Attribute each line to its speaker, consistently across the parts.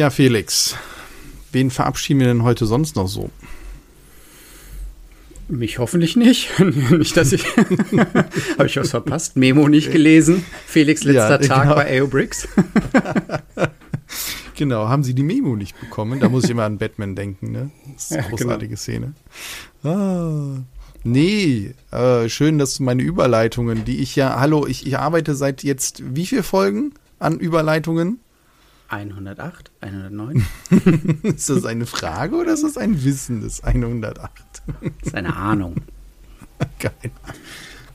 Speaker 1: Ja, Felix, wen verabschieden wir denn heute sonst noch so?
Speaker 2: Mich hoffentlich nicht. nicht, dass ich. Habe ich was verpasst? Memo nicht gelesen. Felix letzter ja, Tag genau. bei AOBricks.
Speaker 1: genau, haben Sie die Memo nicht bekommen? Da muss ich immer an Batman denken, ne? Das ist eine ja, genau. großartige genau. Szene. Ah. Nee, äh, schön, dass du meine Überleitungen, die ich ja, hallo, ich, ich arbeite seit jetzt wie viel Folgen an Überleitungen?
Speaker 2: 108, 109.
Speaker 1: ist das eine Frage oder ist das ein Wissen des 108?
Speaker 2: das ist eine Ahnung.
Speaker 1: Geil.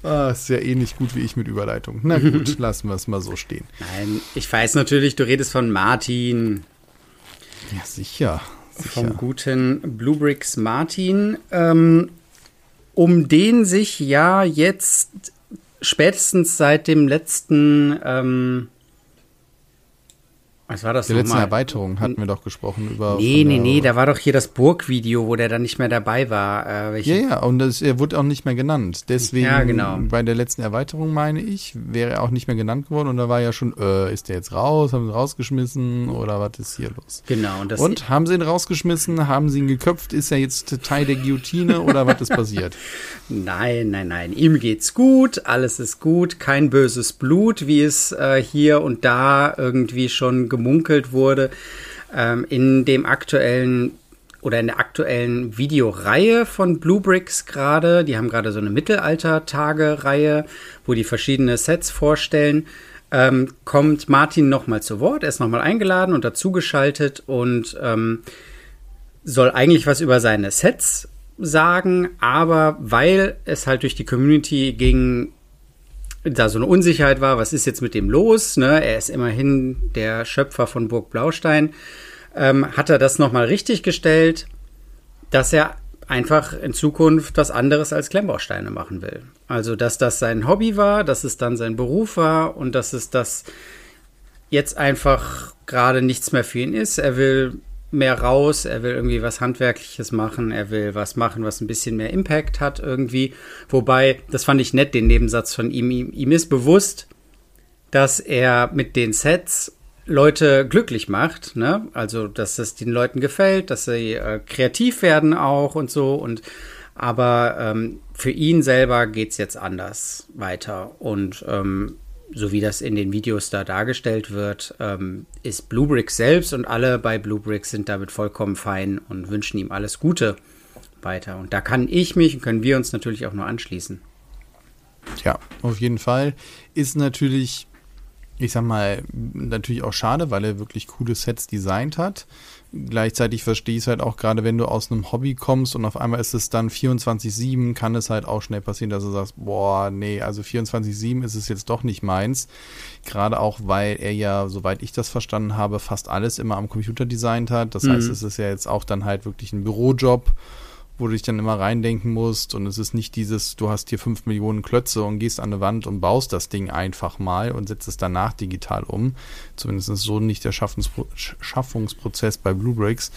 Speaker 1: Ah, ist ja ähnlich gut wie ich mit Überleitung. Na gut, lassen wir es mal so stehen.
Speaker 2: Nein, ich weiß natürlich, du redest von Martin.
Speaker 1: Ja, sicher. sicher.
Speaker 2: Vom guten Bluebricks Martin. Ähm, um den sich ja jetzt spätestens seit dem letzten ähm,
Speaker 1: was war das Die letzte Erweiterung hatten wir doch gesprochen über.
Speaker 2: Nee, nee, nee, da war doch hier das Burgvideo, wo der dann nicht mehr dabei war.
Speaker 1: Äh, ja, ja, und das, er wurde auch nicht mehr genannt. Deswegen, ja, genau. bei der letzten Erweiterung, meine ich, wäre er auch nicht mehr genannt geworden und da war ja schon, äh, ist der jetzt raus, haben sie ihn rausgeschmissen oder was ist hier los?
Speaker 2: Genau.
Speaker 1: Und, und haben sie ihn rausgeschmissen, haben sie ihn geköpft, ist er jetzt Teil der Guillotine oder was ist passiert?
Speaker 2: Nein, nein, nein, ihm geht's gut, alles ist gut, kein böses Blut, wie es äh, hier und da irgendwie schon gemunkelt wurde. Ähm, in dem aktuellen oder in der aktuellen Videoreihe von Bluebricks gerade, die haben gerade so eine Mittelalter-Tage-Reihe, wo die verschiedene Sets vorstellen, ähm, kommt Martin nochmal zu Wort. Er ist nochmal eingeladen und dazugeschaltet und ähm, soll eigentlich was über seine Sets sagen, aber weil es halt durch die Community ging, da so eine Unsicherheit war, was ist jetzt mit dem los? Ne? Er ist immerhin der Schöpfer von Burg Blaustein. Ähm, hat er das nochmal richtig gestellt, dass er einfach in Zukunft was anderes als Klemmbausteine machen will. Also, dass das sein Hobby war, dass es dann sein Beruf war und dass es das jetzt einfach gerade nichts mehr für ihn ist. Er will mehr raus, er will irgendwie was Handwerkliches machen, er will was machen, was ein bisschen mehr Impact hat irgendwie. Wobei, das fand ich nett, den Nebensatz von ihm. Ihm, ihm ist bewusst, dass er mit den Sets Leute glücklich macht, ne? Also, dass es den Leuten gefällt, dass sie äh, kreativ werden auch und so und aber ähm, für ihn selber geht's jetzt anders weiter und ähm, so wie das in den Videos da dargestellt wird, ähm, ist Bluebricks selbst und alle bei Bluebricks sind damit vollkommen fein und wünschen ihm alles Gute weiter. Und da kann ich mich und können wir uns natürlich auch nur anschließen.
Speaker 1: Ja, auf jeden Fall. Ist natürlich, ich sag mal, natürlich auch schade, weil er wirklich coole Sets designt hat gleichzeitig verstehe ich es halt auch gerade, wenn du aus einem Hobby kommst und auf einmal ist es dann 24-7, kann es halt auch schnell passieren, dass du sagst, boah, nee, also 24-7 ist es jetzt doch nicht meins. Gerade auch, weil er ja, soweit ich das verstanden habe, fast alles immer am Computer designt hat. Das mhm. heißt, es ist ja jetzt auch dann halt wirklich ein Bürojob wo du dich dann immer reindenken musst und es ist nicht dieses, du hast hier fünf Millionen Klötze und gehst an eine Wand und baust das Ding einfach mal und setzt es danach digital um. Zumindest ist so nicht der Schaffenspro Schaffungsprozess bei Bluebricks.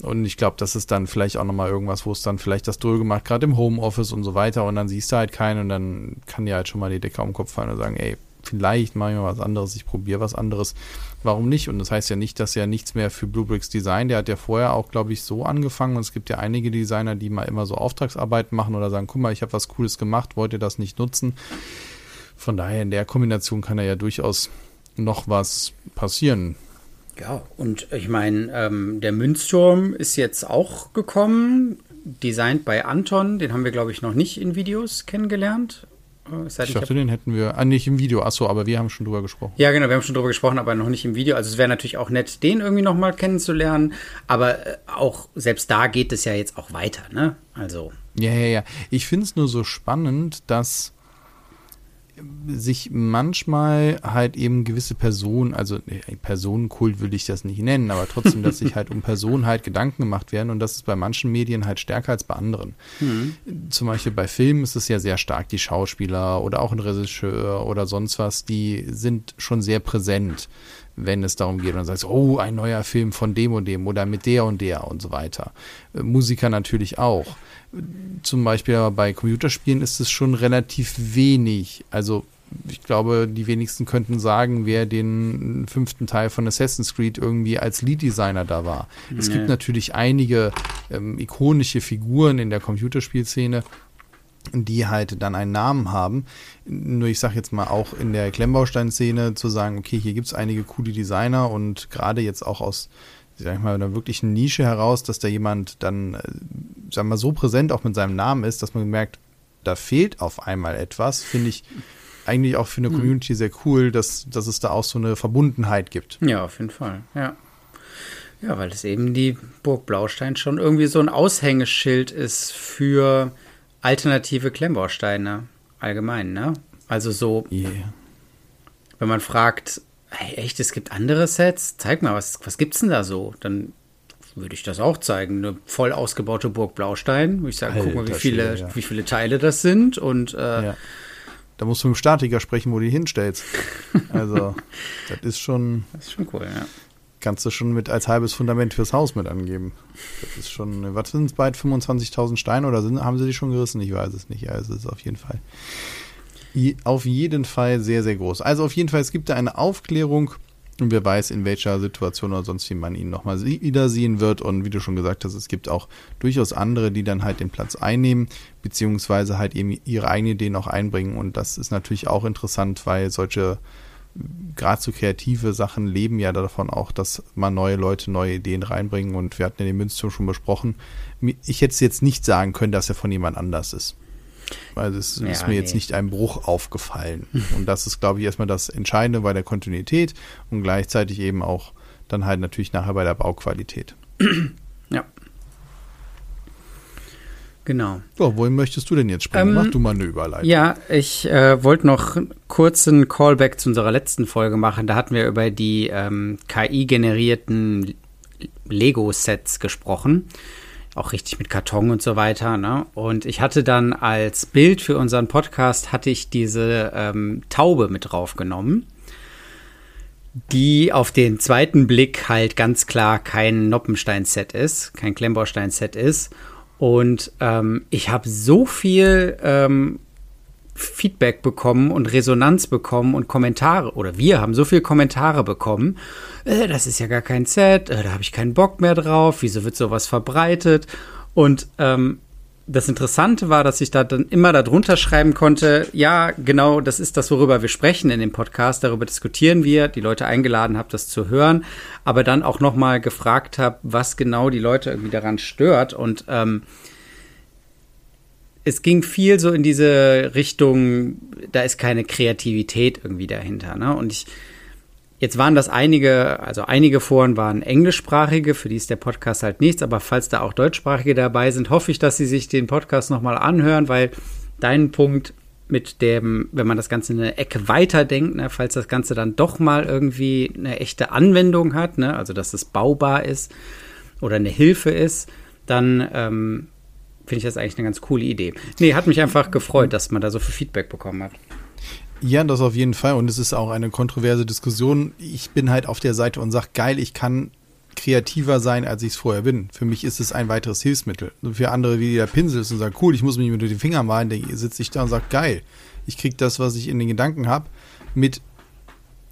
Speaker 1: Und ich glaube, das ist dann vielleicht auch nochmal irgendwas, wo es dann vielleicht das Dröge macht, gerade im Homeoffice und so weiter. Und dann siehst du halt keinen und dann kann dir halt schon mal die Decke den Kopf fallen und sagen, ey, vielleicht mache ich mal was anderes, ich probiere was anderes. Warum nicht? Und das heißt ja nicht, dass er nichts mehr für Bluebricks Design, der hat ja vorher auch, glaube ich, so angefangen. Und es gibt ja einige Designer, die mal immer so Auftragsarbeiten machen oder sagen, guck mal, ich habe was Cooles gemacht, wollt ihr das nicht nutzen? Von daher in der Kombination kann da ja durchaus noch was passieren.
Speaker 2: Ja, und ich meine, ähm, der Münzturm ist jetzt auch gekommen, designt bei Anton. Den haben wir, glaube ich, noch nicht in Videos kennengelernt.
Speaker 1: Äh, ich dachte, den hätten wir, ah, nicht im Video, achso, aber wir haben schon drüber gesprochen.
Speaker 2: Ja, genau, wir haben schon drüber gesprochen, aber noch nicht im Video. Also es wäre natürlich auch nett, den irgendwie nochmal kennenzulernen, aber äh, auch selbst da geht es ja jetzt auch weiter, ne? Also.
Speaker 1: Ja, ja, ja. Ich finde es nur so spannend, dass sich manchmal halt eben gewisse Personen, also Personenkult würde ich das nicht nennen, aber trotzdem, dass sich halt um Personen halt Gedanken gemacht werden und das ist bei manchen Medien halt stärker als bei anderen. Mhm. Zum Beispiel bei Filmen ist es ja sehr stark, die Schauspieler oder auch ein Regisseur oder sonst was, die sind schon sehr präsent, wenn es darum geht und dann sagst, oh, ein neuer Film von dem und dem oder mit der und der und so weiter. Äh, Musiker natürlich auch zum Beispiel aber bei Computerspielen ist es schon relativ wenig. Also ich glaube, die wenigsten könnten sagen, wer den fünften Teil von Assassin's Creed irgendwie als Lead-Designer da war. Nee. Es gibt natürlich einige ähm, ikonische Figuren in der Computerspielszene, die halt dann einen Namen haben. Nur ich sage jetzt mal auch in der Klemmbaustein-Szene zu sagen, okay, hier gibt es einige coole Designer und gerade jetzt auch aus sag ich mal, einer wirklichen Nische heraus, dass da jemand dann, äh, sag mal, so präsent auch mit seinem Namen ist, dass man merkt, da fehlt auf einmal etwas, finde ich eigentlich auch für eine hm. Community sehr cool, dass, dass es da auch so eine Verbundenheit gibt.
Speaker 2: Ja, auf jeden Fall, ja. Ja, weil es eben die Burg Blaustein schon irgendwie so ein Aushängeschild ist für alternative Klemmbausteine allgemein, ne? Also so, yeah. wenn man fragt, hey, echt, es gibt andere Sets? Zeig mal, was, was gibt's denn da so? Dann würde ich das auch zeigen. Eine voll ausgebaute Burg Blaustein. Würde ich sagen, Alter, guck mal, wie viele, ja. wie viele Teile das sind. Und äh, ja.
Speaker 1: da musst du mit dem Statiker sprechen, wo du die hinstellst. Also, das ist schon.
Speaker 2: Das ist schon cool, ja.
Speaker 1: Kannst du schon mit als halbes Fundament fürs Haus mit angeben. Das ist schon, was sind es bald? 25.000 Steine oder sind, haben sie die schon gerissen? Ich weiß es nicht. Ja, es ist auf jeden Fall auf jeden Fall sehr, sehr groß. Also auf jeden Fall, es gibt da eine Aufklärung und wer weiß, in welcher Situation oder sonst wie man ihn nochmal wiedersehen wird. Und wie du schon gesagt hast, es gibt auch durchaus andere, die dann halt den Platz einnehmen, beziehungsweise halt eben ihre eigenen Ideen auch einbringen. Und das ist natürlich auch interessant, weil solche gerade so kreative Sachen leben ja davon auch, dass man neue Leute neue Ideen reinbringen. Und wir hatten ja den Münzturm schon besprochen. Ich hätte es jetzt nicht sagen können, dass er von jemand anders ist. Also es ja, ist mir nee. jetzt nicht ein Bruch aufgefallen. Und das ist, glaube ich, erstmal das Entscheidende bei der Kontinuität und gleichzeitig eben auch dann halt natürlich nachher bei der Bauqualität.
Speaker 2: Ja. Genau.
Speaker 1: So, wohin möchtest du denn jetzt sprechen? Ähm, Mach du mal eine Überleitung.
Speaker 2: Ja, ich äh, wollte noch kurz einen Callback zu unserer letzten Folge machen. Da hatten wir über die ähm, KI-generierten Lego-Sets gesprochen auch richtig mit Karton und so weiter. Ne? Und ich hatte dann als Bild für unseren Podcast hatte ich diese ähm, Taube mit draufgenommen, die auf den zweiten Blick halt ganz klar kein Noppenstein-Set ist, kein Klemmbaustein-Set ist. Und ähm, ich habe so viel ähm, Feedback bekommen und Resonanz bekommen und Kommentare, oder wir haben so viele Kommentare bekommen, äh, das ist ja gar kein Set, äh, da habe ich keinen Bock mehr drauf, wieso wird sowas verbreitet? Und ähm, das Interessante war, dass ich da dann immer darunter schreiben konnte, ja, genau, das ist das, worüber wir sprechen in dem Podcast, darüber diskutieren wir, die Leute eingeladen habe, das zu hören, aber dann auch nochmal gefragt habe, was genau die Leute irgendwie daran stört und ähm, es ging viel so in diese Richtung, da ist keine Kreativität irgendwie dahinter. Ne? Und ich, jetzt waren das einige, also einige Foren waren englischsprachige, für die ist der Podcast halt nichts, aber falls da auch deutschsprachige dabei sind, hoffe ich, dass sie sich den Podcast nochmal anhören, weil dein Punkt mit dem, wenn man das Ganze eine Ecke weiterdenkt, ne, falls das Ganze dann doch mal irgendwie eine echte Anwendung hat, ne, also dass es baubar ist oder eine Hilfe ist, dann ähm, finde ich das eigentlich eine ganz coole Idee. Nee, hat mich einfach gefreut, dass man da so viel Feedback bekommen hat.
Speaker 1: Ja, das auf jeden Fall. Und es ist auch eine kontroverse Diskussion. Ich bin halt auf der Seite und sage, geil, ich kann kreativer sein, als ich es vorher bin. Für mich ist es ein weiteres Hilfsmittel. Für andere wie der Pinsel ist und sagt, cool, ich muss mich mit den Fingern malen, da sitze ich da und sage, geil, ich kriege das, was ich in den Gedanken habe, mit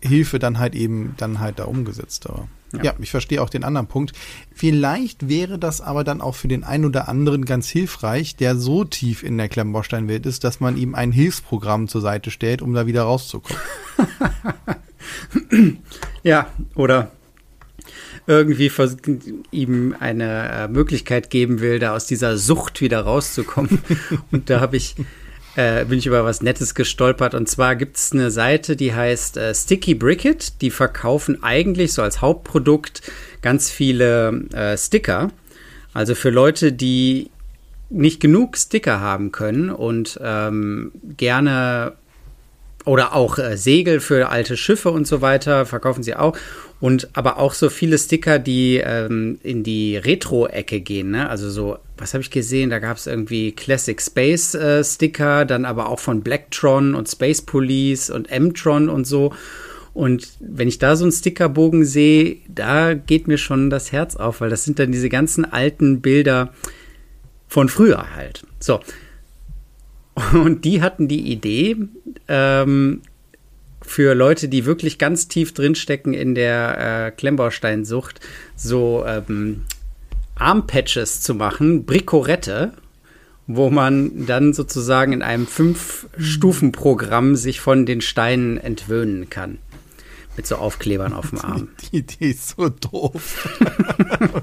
Speaker 1: Hilfe dann halt eben dann halt da umgesetzt. Aber ja. ja. ich verstehe auch den anderen Punkt. Vielleicht wäre das aber dann auch für den einen oder anderen ganz hilfreich, der so tief in der Klemmbaustein-Welt ist, dass man ihm ein Hilfsprogramm zur Seite stellt, um da wieder rauszukommen.
Speaker 2: ja, oder irgendwie ihm eine äh, Möglichkeit geben will, da aus dieser Sucht wieder rauszukommen. Und da habe ich äh, bin ich über was Nettes gestolpert. Und zwar gibt es eine Seite, die heißt äh, Sticky Bricket. Die verkaufen eigentlich so als Hauptprodukt ganz viele äh, Sticker. Also für Leute, die nicht genug Sticker haben können und ähm, gerne oder auch äh, Segel für alte Schiffe und so weiter verkaufen sie auch und aber auch so viele Sticker, die ähm, in die Retro-Ecke gehen. Ne? Also so, was habe ich gesehen? Da gab es irgendwie Classic Space äh, Sticker, dann aber auch von Blacktron und Space Police und M-Tron und so. Und wenn ich da so einen Stickerbogen sehe, da geht mir schon das Herz auf, weil das sind dann diese ganzen alten Bilder von früher halt. So. Und die hatten die Idee, ähm, für Leute, die wirklich ganz tief drinstecken in der äh, Klemmbausteinsucht, so ähm, Armpatches zu machen, Brikorette, wo man dann sozusagen in einem Fünf-Stufen-Programm sich von den Steinen entwöhnen kann mit so Aufklebern auf dem Arm.
Speaker 1: Die Idee ist so doof.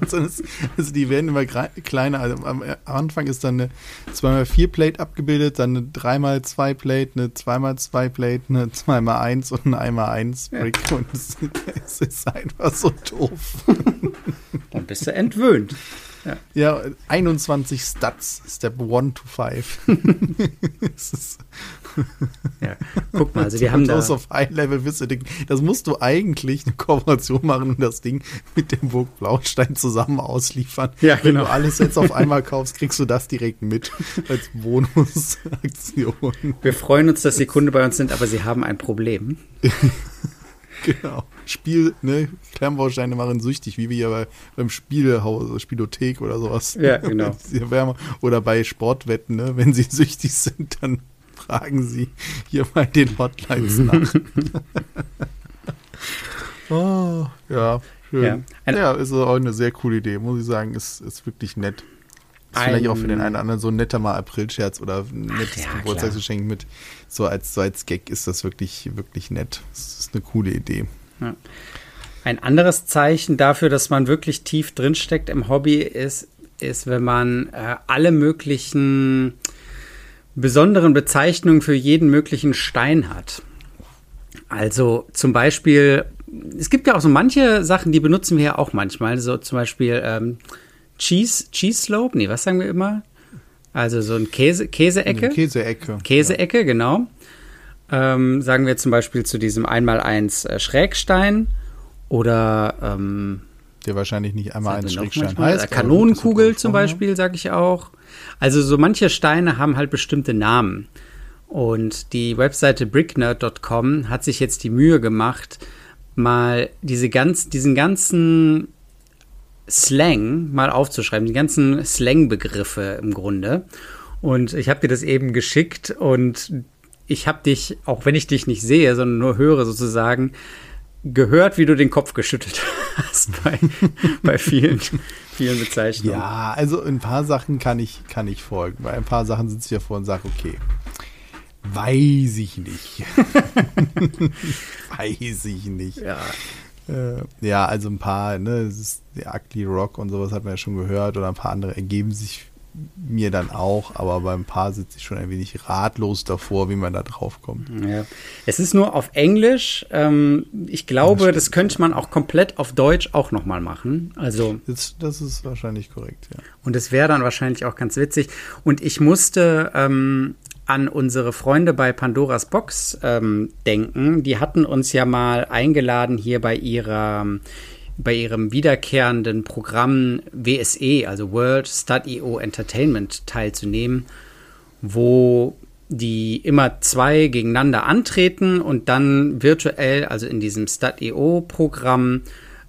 Speaker 1: also die werden immer kleiner. Also am Anfang ist dann eine 2x4-Plate abgebildet, dann eine 3x2-Plate, eine 2x2-Plate, eine 2x1 und eine 1x1-Brick. Ja. Und es ist einfach so doof.
Speaker 2: Dann bist du entwöhnt.
Speaker 1: Ja. ja, 21 Stats, Step 1 to 5.
Speaker 2: ja, guck mal, also wir haben da.
Speaker 1: auf High Level Visiting. Das musst du eigentlich eine Kooperation machen und das Ding mit dem Burg Blaustein zusammen ausliefern.
Speaker 2: Ja, genau.
Speaker 1: Wenn du alles jetzt auf einmal kaufst, kriegst du das direkt mit als Bonusaktion.
Speaker 2: Wir freuen uns, dass Sie Kunde bei uns sind, aber Sie haben ein Problem.
Speaker 1: Genau. Spiel, ne, Klemmbausteine machen süchtig, wie wir ja bei, beim Spielhaus, Spielothek oder sowas.
Speaker 2: Ja, genau.
Speaker 1: Oder bei Sportwetten, ne, wenn sie süchtig sind, dann fragen sie hier bei den Hotlines nach. oh, ja, schön. Ja, ja, ist auch eine sehr coole Idee, muss ich sagen, ist, ist wirklich nett. Ist vielleicht auch für den einen oder anderen so ein netter mal April-Scherz oder ein nettes ja, Geburtstagsgeschenk mit. So als, so als Gag ist das wirklich, wirklich nett. Das ist eine coole Idee. Ja.
Speaker 2: Ein anderes Zeichen dafür, dass man wirklich tief drinsteckt im Hobby, ist, ist wenn man äh, alle möglichen besonderen Bezeichnungen für jeden möglichen Stein hat. Also zum Beispiel, es gibt ja auch so manche Sachen, die benutzen wir ja auch manchmal. So zum Beispiel ähm, Cheese, Cheese Slope, nee, was sagen wir immer? Also so ein Käse, Käseecke.
Speaker 1: Käseecke.
Speaker 2: Käseecke, ja. genau. Ähm, sagen wir zum Beispiel zu diesem 1x1 äh, Schrägstein oder ähm,
Speaker 1: der wahrscheinlich nicht einmal ein Schrägstein heißt.
Speaker 2: Äh, Kanonenkugel zum Beispiel, sage ich auch. Also so manche Steine haben halt bestimmte Namen. Und die Webseite bricknerd.com hat sich jetzt die Mühe gemacht, mal diese ganz, diesen ganzen Slang mal aufzuschreiben, die ganzen Slang-Begriffe im Grunde. Und ich habe dir das eben geschickt und ich habe dich, auch wenn ich dich nicht sehe, sondern nur höre sozusagen, gehört, wie du den Kopf geschüttelt hast bei, bei vielen, vielen Bezeichnungen.
Speaker 1: Ja, also ein paar Sachen kann ich, kann ich folgen. Bei ein paar Sachen sitze ich davor und sage, okay, weiß ich nicht. weiß ich nicht.
Speaker 2: Ja.
Speaker 1: Äh, ja, also ein paar, ne, ist der Ugly Rock und sowas hat man ja schon gehört oder ein paar andere ergeben sich mir dann auch, aber beim Paar sitze ich schon ein wenig ratlos davor, wie man da drauf kommt.
Speaker 2: Ja. Es ist nur auf Englisch. Ähm, ich glaube, das, das, könnte man auch komplett auf Deutsch auch nochmal machen. Also
Speaker 1: das, das, ist wahrscheinlich korrekt, ja.
Speaker 2: Und es wäre dann wahrscheinlich auch ganz witzig. Und ich musste ähm, an unsere Freunde bei Pandoras Box ähm, denken. Die hatten uns ja mal eingeladen hier bei ihrer bei ihrem wiederkehrenden Programm WSE, also World Study.io Entertainment, teilzunehmen, wo die immer zwei gegeneinander antreten und dann virtuell, also in diesem Stud.io-Programm,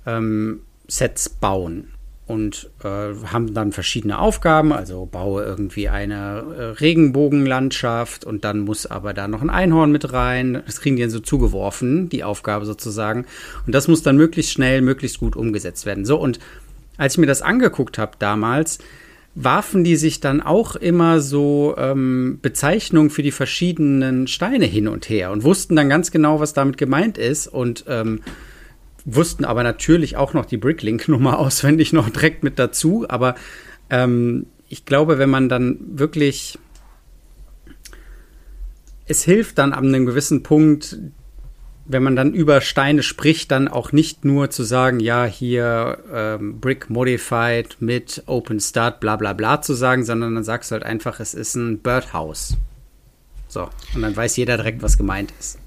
Speaker 2: ähm, Sets bauen und äh, haben dann verschiedene Aufgaben, also baue irgendwie eine äh, Regenbogenlandschaft und dann muss aber da noch ein Einhorn mit rein. Das kriegen die dann so zugeworfen, die Aufgabe sozusagen. Und das muss dann möglichst schnell, möglichst gut umgesetzt werden. So, und als ich mir das angeguckt habe damals, warfen die sich dann auch immer so ähm, Bezeichnungen für die verschiedenen Steine hin und her und wussten dann ganz genau, was damit gemeint ist und ähm, wussten aber natürlich auch noch die Bricklink-Nummer auswendig noch direkt mit dazu. Aber ähm, ich glaube, wenn man dann wirklich. Es hilft dann an einem gewissen Punkt, wenn man dann über Steine spricht, dann auch nicht nur zu sagen, ja, hier ähm, Brick Modified mit Open Start, bla bla bla zu sagen, sondern dann sagst du halt einfach, es ist ein Birdhouse. So, und dann weiß jeder direkt, was gemeint ist.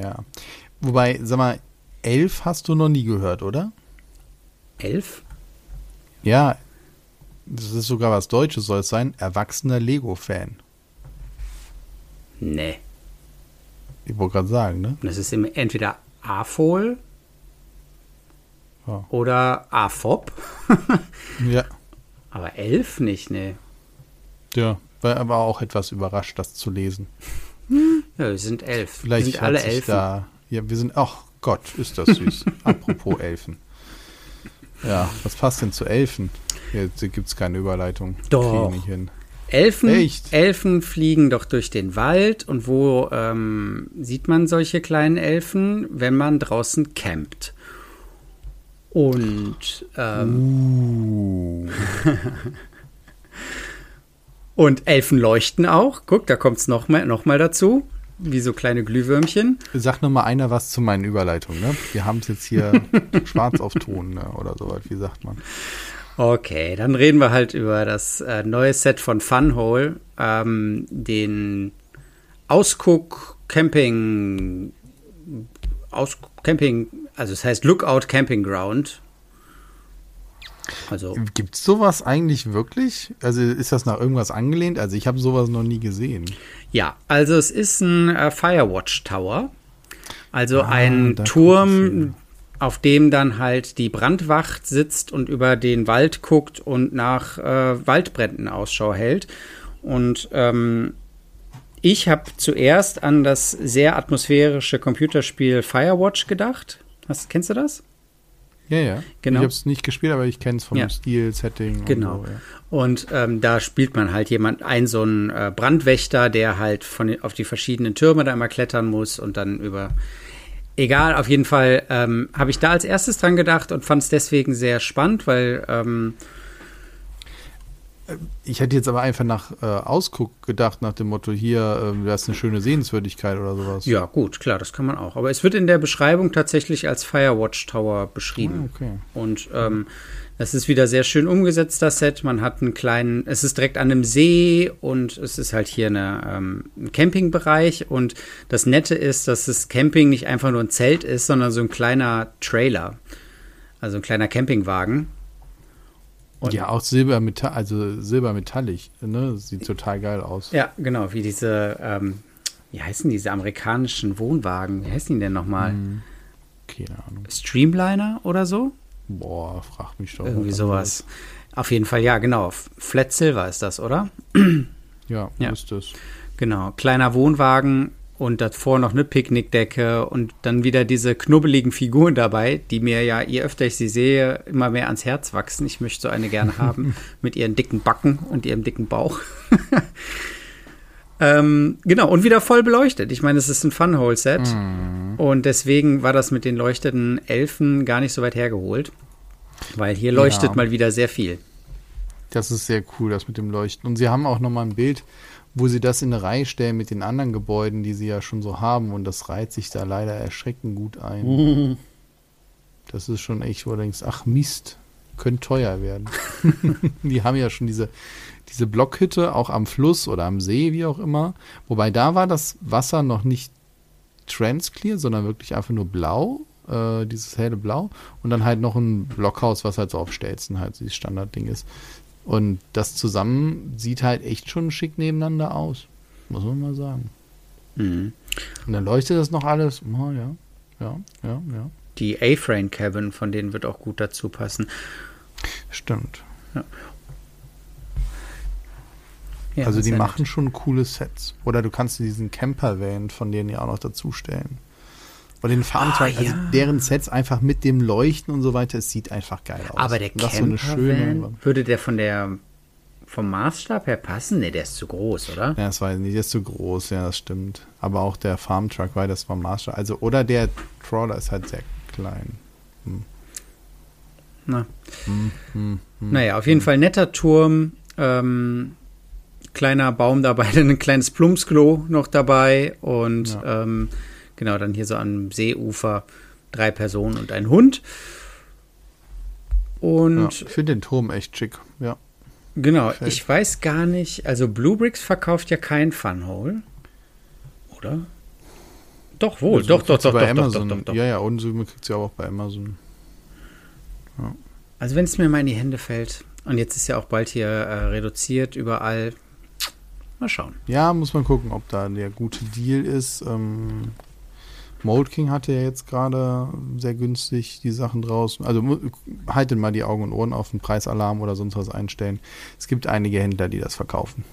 Speaker 1: Ja. Wobei, sag mal, elf hast du noch nie gehört, oder?
Speaker 2: Elf?
Speaker 1: Ja, das ist sogar was Deutsches, soll es sein. Erwachsener Lego-Fan.
Speaker 2: Nee.
Speaker 1: Ich wollte gerade sagen, ne?
Speaker 2: Das ist entweder AFOL ja. oder AFOP.
Speaker 1: ja.
Speaker 2: Aber elf nicht, ne?
Speaker 1: Ja, war aber auch etwas überrascht, das zu lesen.
Speaker 2: Ja, wir sind elf.
Speaker 1: Vielleicht
Speaker 2: wir sind
Speaker 1: alle elf. Da Ja, wir sind, ach Gott, ist das süß. Apropos Elfen. Ja, was passt denn zu Elfen? Hier gibt es keine Überleitung.
Speaker 2: Doch. Elfen,
Speaker 1: Echt?
Speaker 2: Elfen fliegen doch durch den Wald und wo ähm, sieht man solche kleinen Elfen, wenn man draußen campt? Und ähm,
Speaker 1: Uh.
Speaker 2: und Elfen leuchten auch. Guck, da kommt es noch mal, noch mal dazu, wie so kleine Glühwürmchen.
Speaker 1: Sag noch mal einer was zu meinen Überleitungen. Ne? Wir haben es jetzt hier schwarz auf Ton ne? oder sowas. Wie sagt man?
Speaker 2: Okay, dann reden wir halt über das äh, neue Set von Funhole, ähm, den Ausguck Camping, Aus Camping, also es heißt Lookout Camping Ground. Also
Speaker 1: Gibt es sowas eigentlich wirklich? Also ist das nach irgendwas angelehnt? Also ich habe sowas noch nie gesehen.
Speaker 2: ja, also es ist ein äh, Firewatch Tower, also
Speaker 1: Ah,
Speaker 2: ein Turm, auf dem dann halt die Brandwacht sitzt und über den Wald guckt und nach äh, Waldbränden Ausschau hält. Und ähm, ich habe zuerst an das sehr atmosphärische Computerspiel Firewatch gedacht. Hast, kennst du das?
Speaker 1: Ja, ja.
Speaker 2: Genau.
Speaker 1: Ich habe es nicht gespielt, aber ich kenne es vom
Speaker 2: Ja.
Speaker 1: Stil, Setting.
Speaker 2: Genau.
Speaker 1: Und so, ja.
Speaker 2: Und ähm, da spielt man halt jemand, ein so ein äh, Brandwächter, der halt von auf die verschiedenen Türme da immer klettern muss und dann über. Egal, auf jeden Fall ähm, habe ich da als erstes dran gedacht und fand es deswegen sehr spannend, weil ähm,
Speaker 1: Ich hätte jetzt aber einfach nach äh, Ausguck gedacht, nach dem Motto, hier, ähm, das ist eine schöne Sehenswürdigkeit oder sowas.
Speaker 2: ja gut, klar, das kann man auch. Aber es wird in der Beschreibung tatsächlich als Firewatch Tower beschrieben.
Speaker 1: Ah, okay.
Speaker 2: Und ähm, das ist wieder sehr schön umgesetzt, das Set. Man hat einen kleinen, es ist direkt an einem See und es ist halt hier eine, ähm, ein Campingbereich. Und das Nette ist, dass das Camping nicht einfach nur ein Zelt ist, sondern so ein kleiner Trailer. Also ein kleiner Campingwagen. Und-
Speaker 1: ja, auch Silbermetall, also silbermetallig, ne? Sieht total geil aus.
Speaker 2: Ja, genau, wie diese, ähm, wie heißen diese amerikanischen Wohnwagen? Wie heißen die denn nochmal?
Speaker 1: Hm, Keine Ahnung.
Speaker 2: Streamliner oder so?
Speaker 1: Boah, frag mich doch.
Speaker 2: Irgendwie
Speaker 1: was
Speaker 2: sowas. Auf jeden Fall, ja, genau. Flat Silver ist das, oder?
Speaker 1: Ja,
Speaker 2: Ja.
Speaker 1: ist es.
Speaker 2: Genau, kleiner Wohnwagen und davor noch eine Picknickdecke und dann wieder diese knubbeligen Figuren dabei, die mir ja, je öfter ich sie sehe, immer mehr ans Herz wachsen. Ich möchte so eine gerne haben mit ihren dicken Backen und ihrem dicken Bauch. ähm, genau, und wieder voll beleuchtet. Ich meine, es ist ein Funhole-Set und deswegen war das mit den leuchtenden Elfen gar nicht so weit hergeholt, weil hier leuchtet
Speaker 1: Ja.
Speaker 2: mal wieder sehr viel.
Speaker 1: Das ist sehr cool, das mit dem Leuchten. Und sie haben auch nochmal ein Bild, wo sie das in eine Reihe stellen mit den anderen Gebäuden, die sie ja schon so haben. Und das reiht sich da leider erschreckend gut ein. Das ist schon echt, wo du denkst, ach Mist, könnte teuer werden. die haben ja schon diese, diese Blockhütte, auch am Fluss oder am See, wie auch immer. Wobei da war das Wasser noch nicht transclear, sondern wirklich einfach nur blau, äh, dieses helle Blau. Und dann halt noch ein Blockhaus, was halt so auf Stelzen halt dieses Standardding ist. Und das zusammen sieht halt echt schon schick nebeneinander aus. Muss man mal sagen.
Speaker 2: Mhm.
Speaker 1: Und dann leuchtet das noch alles. Oh, ja, ja, ja, ja.
Speaker 2: Die A-Frame Cabin, von denen wird auch gut dazu passen.
Speaker 1: Stimmt.
Speaker 2: Ja,
Speaker 1: also die machen schon coole Sets. Oder du kannst diesen Camper-Van von denen ja auch noch dazu Oder den Farmtruck,
Speaker 2: Ah,
Speaker 1: also
Speaker 2: ja.
Speaker 1: deren Sets einfach mit dem Leuchten und so weiter, es sieht einfach geil aus.
Speaker 2: Aber der
Speaker 1: so
Speaker 2: Camper
Speaker 1: schöne.
Speaker 2: würde der von der vom Maßstab her passen? Ne, der ist zu groß, oder?
Speaker 1: Ja, das weiß ich nicht, der ist zu groß, ja, das stimmt. Aber auch der Farmtruck, weil das war Maßstab. Also, oder der Trawler ist halt sehr klein.
Speaker 2: Na.
Speaker 1: Hm, hm, hm.
Speaker 2: Naja, auf jeden Fall netter Turm, ähm, kleiner Baum dabei, dann ein kleines Plumpsklo noch dabei und
Speaker 1: Ja.
Speaker 2: ähm, genau, dann hier so am Seeufer drei Personen und ein Hund.
Speaker 1: Ja,
Speaker 2: Und
Speaker 1: ich finde den Turm echt schick. Ja.
Speaker 2: genau,
Speaker 1: gefällt.
Speaker 2: ich weiß gar nicht, also Bluebricks verkauft ja kein Funhole, oder? Doch, wohl,
Speaker 1: Also,
Speaker 2: doch, doch, doch,
Speaker 1: bei
Speaker 2: doch,
Speaker 1: Amazon.
Speaker 2: doch, doch, doch.
Speaker 1: Ja, ja, und so, kriegt sie auch bei Amazon.
Speaker 2: Also wenn es mir mal in die Hände fällt, und jetzt ist ja auch bald hier äh, reduziert überall, mal schauen.
Speaker 1: Ja, muss man gucken, ob da der gute Deal ist. Ähm, Mold King hatte ja jetzt gerade sehr günstig die Sachen draußen. Also haltet mal die Augen und Ohren auf den Preisalarm oder sonst was einstellen. Es gibt einige Händler, die das verkaufen.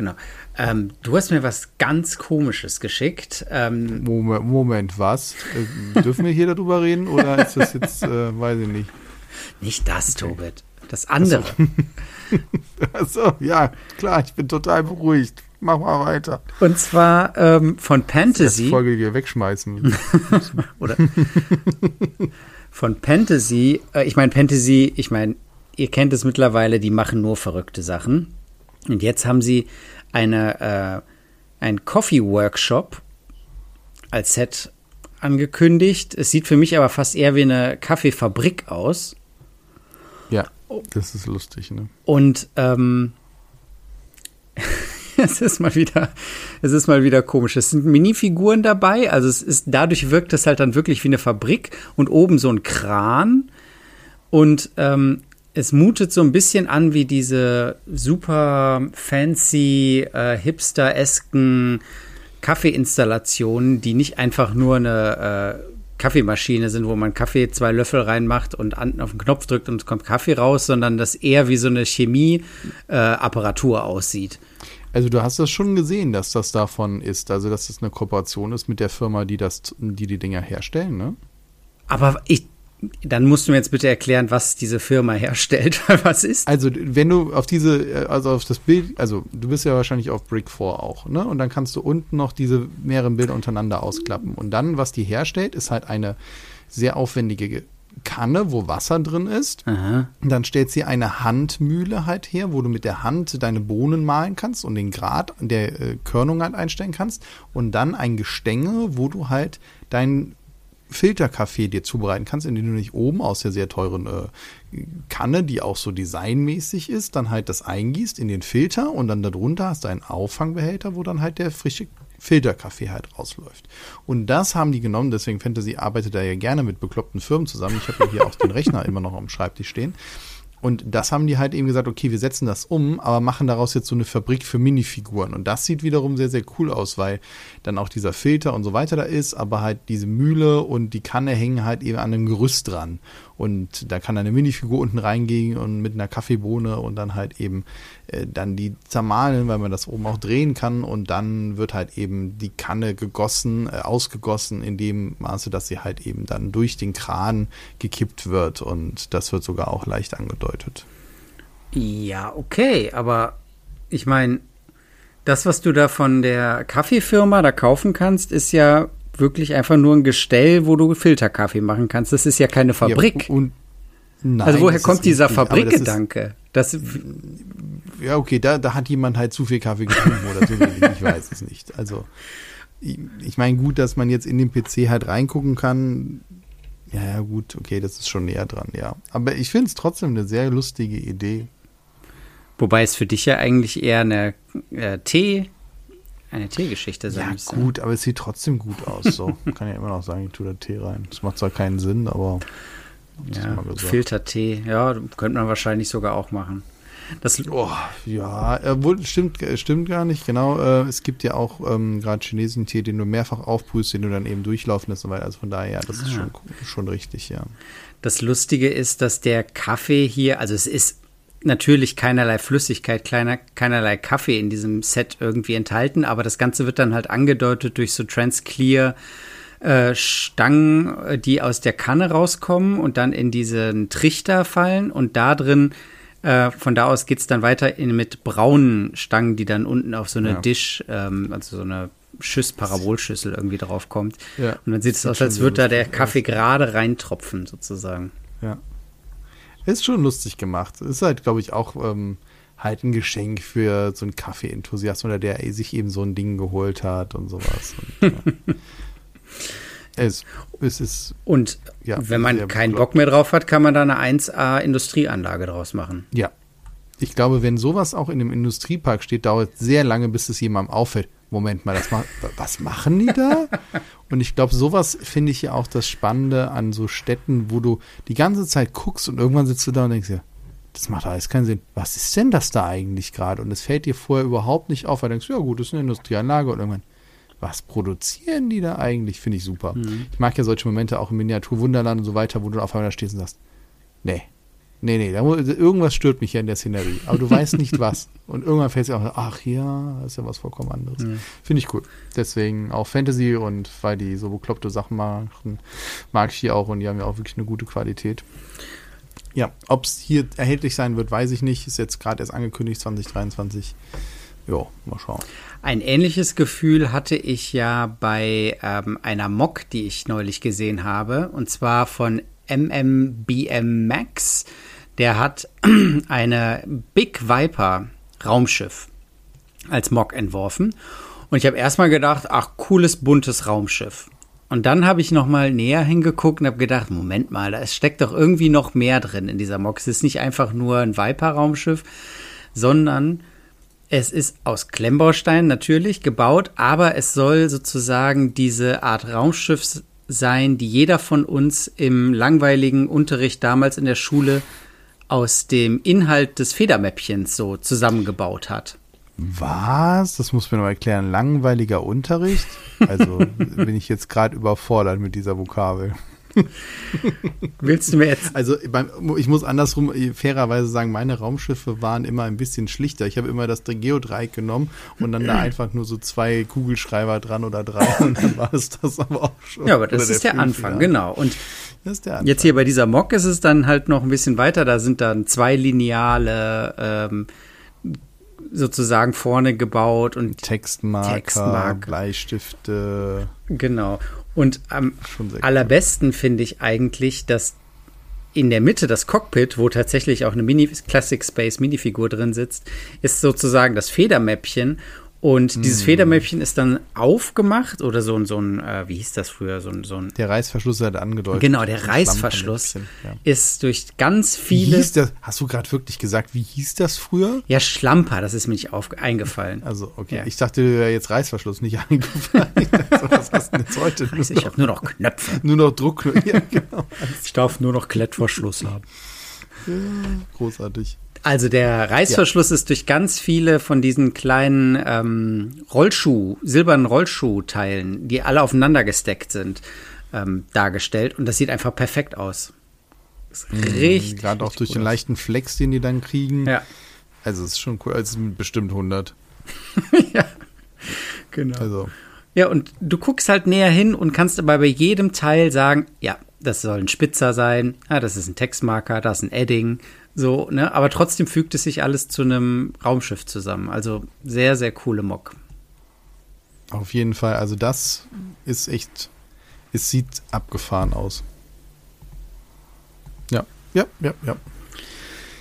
Speaker 2: Genau. Ähm, du hast mir was ganz Komisches geschickt. Ähm,
Speaker 1: Moment, Moment, was? Äh, dürfen wir hier darüber reden oder ist das jetzt, äh, weiß ich nicht.
Speaker 2: Nicht das, okay. Tobit. Das andere.
Speaker 1: Achso, ja, klar, ich bin total beruhigt. Mach mal weiter.
Speaker 2: Und zwar ähm, von Fantasy.
Speaker 1: Die Folge hier wegschmeißen.
Speaker 2: Oder von Fantasy. Äh, ich meine, Fantasy, ich meine, ihr kennt es mittlerweile, die machen nur verrückte Sachen. Und jetzt haben sie eine, äh, ein Coffee-Workshop als Set angekündigt. Es sieht für mich aber fast eher wie eine Kaffeefabrik aus.
Speaker 1: Ja, das ist lustig, ne?
Speaker 2: Und ähm, es ist mal wieder, es ist mal wieder komisch. Es sind Minifiguren dabei, also es ist, dadurch wirkt es halt dann wirklich wie eine Fabrik und oben so ein Kran. Und ähm, es mutet so ein bisschen an wie diese super fancy, äh, hipster-esken Kaffeeinstallationen, die nicht einfach nur eine äh, Kaffeemaschine sind, wo man Kaffee zwei Löffel reinmacht und an, auf den Knopf drückt und es kommt Kaffee raus, sondern das eher wie so eine Chemieapparatur äh, aussieht.
Speaker 1: Also du hast das schon gesehen, dass das davon ist, also dass das eine Kooperation ist mit der Firma, die das, die die Dinger herstellen, ne?
Speaker 2: Aber ich, dann musst du mir jetzt bitte erklären, was diese Firma herstellt. was ist?
Speaker 1: Also, wenn du auf diese, also auf das Bild, also du bist ja wahrscheinlich auf Brick 4 auch, ne? Und dann kannst du unten noch diese mehreren Bilder untereinander ausklappen. Und dann, was die herstellt, ist halt eine sehr aufwendige Kanne, wo Wasser drin ist. Aha. Dann stellt sie eine Handmühle halt her, wo du mit der Hand deine Bohnen mahlen kannst und den Grad der äh, Körnung halt einstellen kannst. Und dann ein Gestänge, wo du halt dein Filterkaffee dir zubereiten kannst, indem du nicht oben aus der sehr teuren äh, Kanne, die auch so designmäßig ist, dann halt das eingießt in den Filter und dann darunter hast du einen Auffangbehälter, wo dann halt der frische Filterkaffee halt rausläuft. Und das haben die genommen, deswegen Fantasy arbeitet da ja gerne mit bekloppten Firmen zusammen. Ich habe ja hier auch den Rechner immer noch am Schreibtisch stehen. Und das haben die halt eben gesagt, okay, wir setzen das um, aber machen daraus jetzt so eine Fabrik für Minifiguren. Und das sieht wiederum sehr, sehr cool aus, weil dann auch dieser Filter und so weiter da ist, aber halt diese Mühle und die Kanne hängen halt eben an einem Gerüst dran. Und da kann eine Minifigur unten reingehen und mit einer Kaffeebohne und dann halt eben äh, dann die zermahlen, weil man das oben auch drehen kann. Und dann wird halt eben die Kanne gegossen, äh, ausgegossen in dem Maße, dass sie halt eben dann durch den Kran gekippt wird. Und das wird sogar auch leicht angedeutet.
Speaker 2: Ja, okay, aber ich meine, das, was du da von der Kaffeefirma da kaufen kannst, ist ja wirklich einfach nur ein Gestell, wo du Filterkaffee machen kannst. Das ist ja keine Fabrik. Ja, und nein, also woher kommt dieser Fabrikgedanke? Das
Speaker 1: ja, okay, da, da hat jemand halt zu viel Kaffee getrunken oder wenig, ich weiß es nicht. Also ich, ich meine, gut, dass man jetzt in den PC halt reingucken kann. Ja, ja, gut, okay, das ist schon näher dran, ja. Aber ich finde es trotzdem eine sehr lustige Idee.
Speaker 2: Wobei es für dich ja eigentlich eher eine äh, Tee eine Teegeschichte sein
Speaker 1: Ja, müsste. gut, aber es sieht trotzdem gut aus. So. Man kann ja immer noch sagen, ich tue da Tee rein. Das macht zwar keinen Sinn, aber.
Speaker 2: Ja, Filtertee, ja, könnte man wahrscheinlich sogar auch machen.
Speaker 1: Das oh, ja, obwohl, stimmt, stimmt gar nicht, genau. Äh, es gibt ja auch ähm, gerade chinesischen Tee, den du mehrfach aufprüfst, den du dann eben durchlaufen lässt und weiter. Also von daher, ja, das ah. ist schon, schon richtig, ja.
Speaker 2: Das Lustige ist, dass der Kaffee hier, also es ist natürlich keinerlei Flüssigkeit, kleiner, keinerlei Kaffee in diesem Set irgendwie enthalten, aber das Ganze wird dann halt angedeutet durch so Transclear äh, Stangen, die aus der Kanne rauskommen und dann in diesen Trichter fallen und da drin äh, von da aus geht es dann weiter in, mit braunen Stangen, die dann unten auf so eine ja. Dish, ähm, also so eine Schüss, Parabolschüssel irgendwie drauf kommt. Ja. Und dann sieht es aus, als würde da der Kaffee gerade reintropfen, sozusagen.
Speaker 1: Ja. Ist schon lustig gemacht. Ist halt, glaube ich, auch ähm, halt ein Geschenk für so einen Kaffee-Enthusiast oder der sich eben so ein Ding geholt hat und sowas. Und, ja. es, es ist.
Speaker 2: Und ja, wenn man keinen Bock mehr drauf hat, kann man da eine 1A-Industrieanlage draus machen.
Speaker 1: Ja. Ich glaube, wenn sowas auch in einem Industriepark steht, dauert es sehr lange, bis es jemandem auffällt. Moment mal, das ma was machen die da? Und ich glaube, sowas finde ich ja auch das Spannende an so Städten, wo du die ganze Zeit guckst und irgendwann sitzt du da und denkst dir, das macht alles keinen Sinn. Was ist denn das da eigentlich gerade? Und es fällt dir vorher überhaupt nicht auf, weil du denkst, ja gut, das ist eine Industrieanlage und irgendwann, was produzieren die da eigentlich? Finde ich super. Mhm. Ich mag ja solche Momente auch im Miniaturwunderland und so weiter, wo du auf einmal da stehst und sagst, nee, Nee, nee, da, irgendwas stört mich ja in der Szenerie, aber du weißt nicht was. Und irgendwann fällt es auch, ach ja, ist ja was vollkommen anderes. Mhm. Finde ich cool. Deswegen auch Fantasy und weil die so bekloppte Sachen machen, mag ich die auch und die haben ja auch wirklich eine gute Qualität. Ja, ob es hier erhältlich sein wird, weiß ich nicht. Ist jetzt gerade erst angekündigt, 2023. Ja, mal schauen.
Speaker 2: Ein ähnliches Gefühl hatte ich ja bei ähm, einer Mock, die ich neulich gesehen habe, und zwar von MMBM Max. Der hat eine Big Viper Raumschiff als Mock entworfen. Und ich habe erstmal gedacht, ach, cooles, buntes Raumschiff. Und dann habe ich noch mal näher hingeguckt und habe gedacht, Moment mal, da steckt doch irgendwie noch mehr drin in dieser Mock. Es ist nicht einfach nur ein Viper-Raumschiff, sondern es ist aus Klemmbaustein natürlich gebaut, aber es soll sozusagen diese Art Raumschiff sein, die jeder von uns im langweiligen Unterricht damals in der Schule aus dem Inhalt des Federmäppchens so zusammengebaut hat.
Speaker 1: Was? Das muss mir noch erklären. Langweiliger Unterricht? Also bin ich jetzt gerade überfordert mit dieser Vokabel.
Speaker 2: Willst du mir jetzt?
Speaker 1: Also ich muss andersrum fairerweise sagen, meine Raumschiffe waren immer ein bisschen schlichter. Ich habe immer das Geodreieck genommen und dann da einfach nur so zwei Kugelschreiber dran oder drei und dann war es das aber auch schon.
Speaker 2: Ja, aber das ist der, der Anfang, genau. Und
Speaker 1: Anfang.
Speaker 2: jetzt hier bei dieser Mock ist es dann halt noch ein bisschen weiter. Da sind dann zwei lineale ähm, sozusagen vorne gebaut und
Speaker 1: Textmarker, Textmarker. Bleistifte.
Speaker 2: Genau. Und am allerbesten finde ich eigentlich, dass in der Mitte das Cockpit, wo tatsächlich auch eine Mini Classic Space Minifigur drin sitzt, ist sozusagen das Federmäppchen und mm. dieses Federmäppchen ist dann aufgemacht oder so, so ein, äh, wie hieß das früher? So, so ein,
Speaker 1: der Reißverschluss hat angedeutet.
Speaker 2: Genau, der Reißverschluss ja. ist durch ganz viele.
Speaker 1: Wie hieß das? Hast du gerade wirklich gesagt, wie hieß das früher?
Speaker 2: Ja, Schlamper, das ist mir nicht auf, eingefallen.
Speaker 1: Also, okay. Ja. Ich dachte, dir wäre jetzt Reißverschluss nicht eingefallen. also, was hast du denn jetzt heute?
Speaker 2: Weiß, ich habe nur noch Knöpfe.
Speaker 1: nur noch Druckknöpfe. Ja,
Speaker 2: genau. Ich darf nur noch Klettverschluss haben.
Speaker 1: Ja, großartig.
Speaker 2: Also der Reißverschluss ja. ist durch ganz viele von diesen kleinen ähm, Rollschuh, silbernen Rollschuhteilen, die alle aufeinander gesteckt sind, ähm, dargestellt. Und das sieht einfach perfekt aus.
Speaker 1: Mhm, richtig. Gerade auch durch den leichten Flex, den die dann kriegen.
Speaker 2: Ja.
Speaker 1: Also es ist schon cool. Also bestimmt 100.
Speaker 2: ja, genau. Also. Ja, und du guckst halt näher hin und kannst aber bei jedem Teil sagen, ja, das soll ein Spitzer sein, ja, das ist ein Textmarker, das ist ein Edding, so, ne? Aber trotzdem fügt es sich alles zu einem Raumschiff zusammen. Also sehr, sehr coole Mock.
Speaker 1: Auf jeden Fall. Also das ist echt, es sieht abgefahren aus. Ja, ja, ja, ja.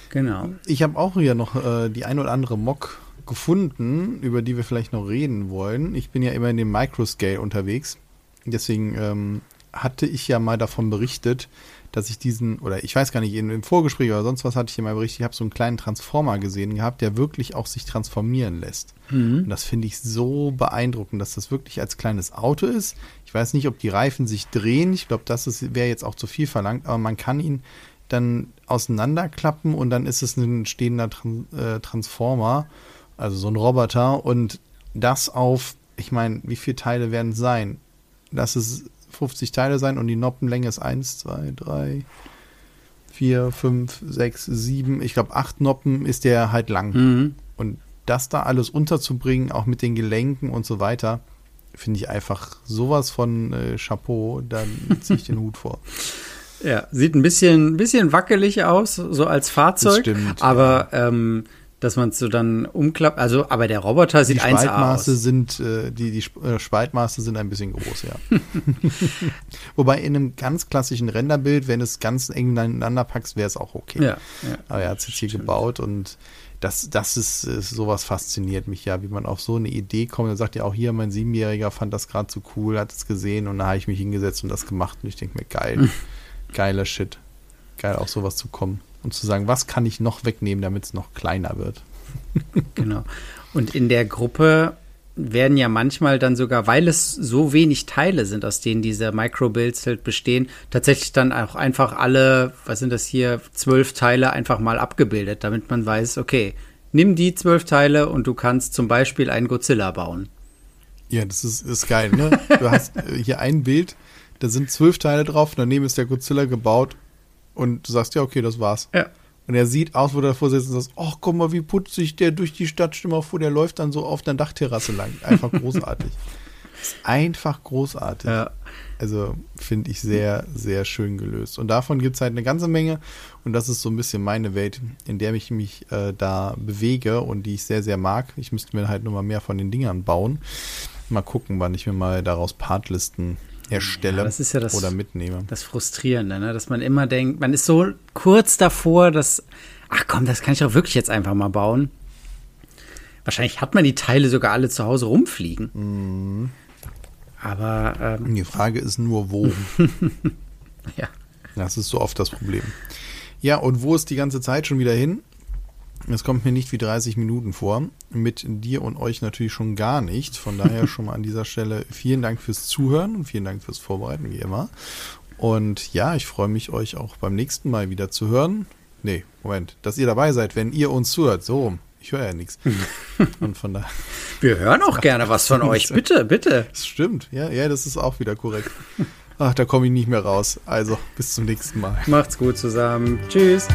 Speaker 2: Genau.
Speaker 1: Ich habe auch hier noch äh, die ein oder andere Mock gefunden, über die wir vielleicht noch reden wollen. Ich bin ja immer in dem Microscale unterwegs. Deswegen ähm, hatte ich ja mal davon berichtet, dass ich diesen, oder ich weiß gar nicht, im Vorgespräch oder sonst was hatte ich immer berichtet, ich habe so einen kleinen Transformer gesehen gehabt, der wirklich auch sich transformieren lässt. Mhm. Und das finde ich so beeindruckend, dass das wirklich als kleines Auto ist. Ich weiß nicht, ob die Reifen sich drehen. Ich glaube, das wäre jetzt auch zu viel verlangt, aber man kann ihn dann auseinanderklappen und dann ist es ein stehender Trans äh, Transformer, also so ein Roboter und das auf, ich meine, wie viele Teile werden es sein? Das ist 50 Teile sein und die Noppenlänge ist 1, 2, 3, 4, 5, 6, 7, ich glaube 8 Noppen ist der halt lang. Mhm. Und das da alles unterzubringen, auch mit den Gelenken und so weiter, finde ich einfach sowas von äh, Chapeau, da ziehe ich den Hut vor.
Speaker 2: Ja, sieht ein bisschen, bisschen wackelig aus, so als Fahrzeug. Das stimmt. Aber ja. ähm, dass man es so dann umklappt. Also, aber der Roboter sieht 1A
Speaker 1: Spaltmaße aus. sind äh, die die äh, Spaltmaße sind ein bisschen groß, ja. Wobei in einem ganz klassischen Renderbild, wenn es ganz eng ineinander packst, wäre es auch okay.
Speaker 2: Ja,
Speaker 1: ja. Aber er hat es jetzt hier gebaut und das, das ist, ist, sowas fasziniert mich ja, wie man auf so eine Idee kommt. Er sagt ja auch hier, mein Siebenjähriger fand das gerade so cool, hat es gesehen und da habe ich mich hingesetzt und das gemacht und ich denke mir, geil, geiler Shit. Geil, auch sowas zu kommen und zu sagen, was kann ich noch wegnehmen, damit es noch kleiner wird.
Speaker 2: genau. Und in der Gruppe werden ja manchmal dann sogar, weil es so wenig Teile sind, aus denen diese Microbuilds halt bestehen, tatsächlich dann auch einfach alle, was sind das hier, zwölf Teile einfach mal abgebildet, damit man weiß, okay, nimm die zwölf Teile und du kannst zum Beispiel einen Godzilla bauen.
Speaker 1: Ja, das ist, ist geil, ne? Du hast äh, hier ein Bild, da sind zwölf Teile drauf, daneben ist der Godzilla gebaut und du sagst, ja, okay, das war's.
Speaker 2: Ja.
Speaker 1: Und er sieht aus, wo der und sagt, ach, guck mal, wie putzig der durch die Stadt stimmt vor, der läuft dann so auf der Dachterrasse lang. Einfach großartig. ist einfach großartig. Ja. Also finde ich sehr, sehr schön gelöst. Und davon gibt es halt eine ganze Menge. Und das ist so ein bisschen meine Welt, in der ich mich äh, da bewege und die ich sehr, sehr mag. Ich müsste mir halt nur mal mehr von den Dingern bauen. Mal gucken, wann ich mir mal daraus Partlisten erstelle ja,
Speaker 2: das ist ja das,
Speaker 1: oder mitnehme.
Speaker 2: Das Frustrierende, ne? dass man immer denkt, man ist so kurz davor, dass, ach komm, das kann ich auch wirklich jetzt einfach mal bauen. Wahrscheinlich hat man die Teile sogar alle zu Hause rumfliegen. Mhm. Aber ähm,
Speaker 1: die Frage ist nur, wo.
Speaker 2: ja.
Speaker 1: Das ist so oft das Problem. Ja, und wo ist die ganze Zeit schon wieder hin? Es kommt mir nicht wie 30 Minuten vor. Mit dir und euch natürlich schon gar nicht. Von daher schon mal an dieser Stelle vielen Dank fürs Zuhören und vielen Dank fürs Vorbereiten, wie immer. Und ja, ich freue mich, euch auch beim nächsten Mal wieder zu hören. Nee, Moment, dass ihr dabei seid, wenn ihr uns zuhört. So, ich höre ja nichts.
Speaker 2: Und von daher. Wir hören auch gerne was von euch. Bitte, bitte.
Speaker 1: Das stimmt. Ja, ja, das ist auch wieder korrekt. Ach, da komme ich nicht mehr raus. Also, bis zum nächsten Mal.
Speaker 2: Macht's gut zusammen. Tschüss.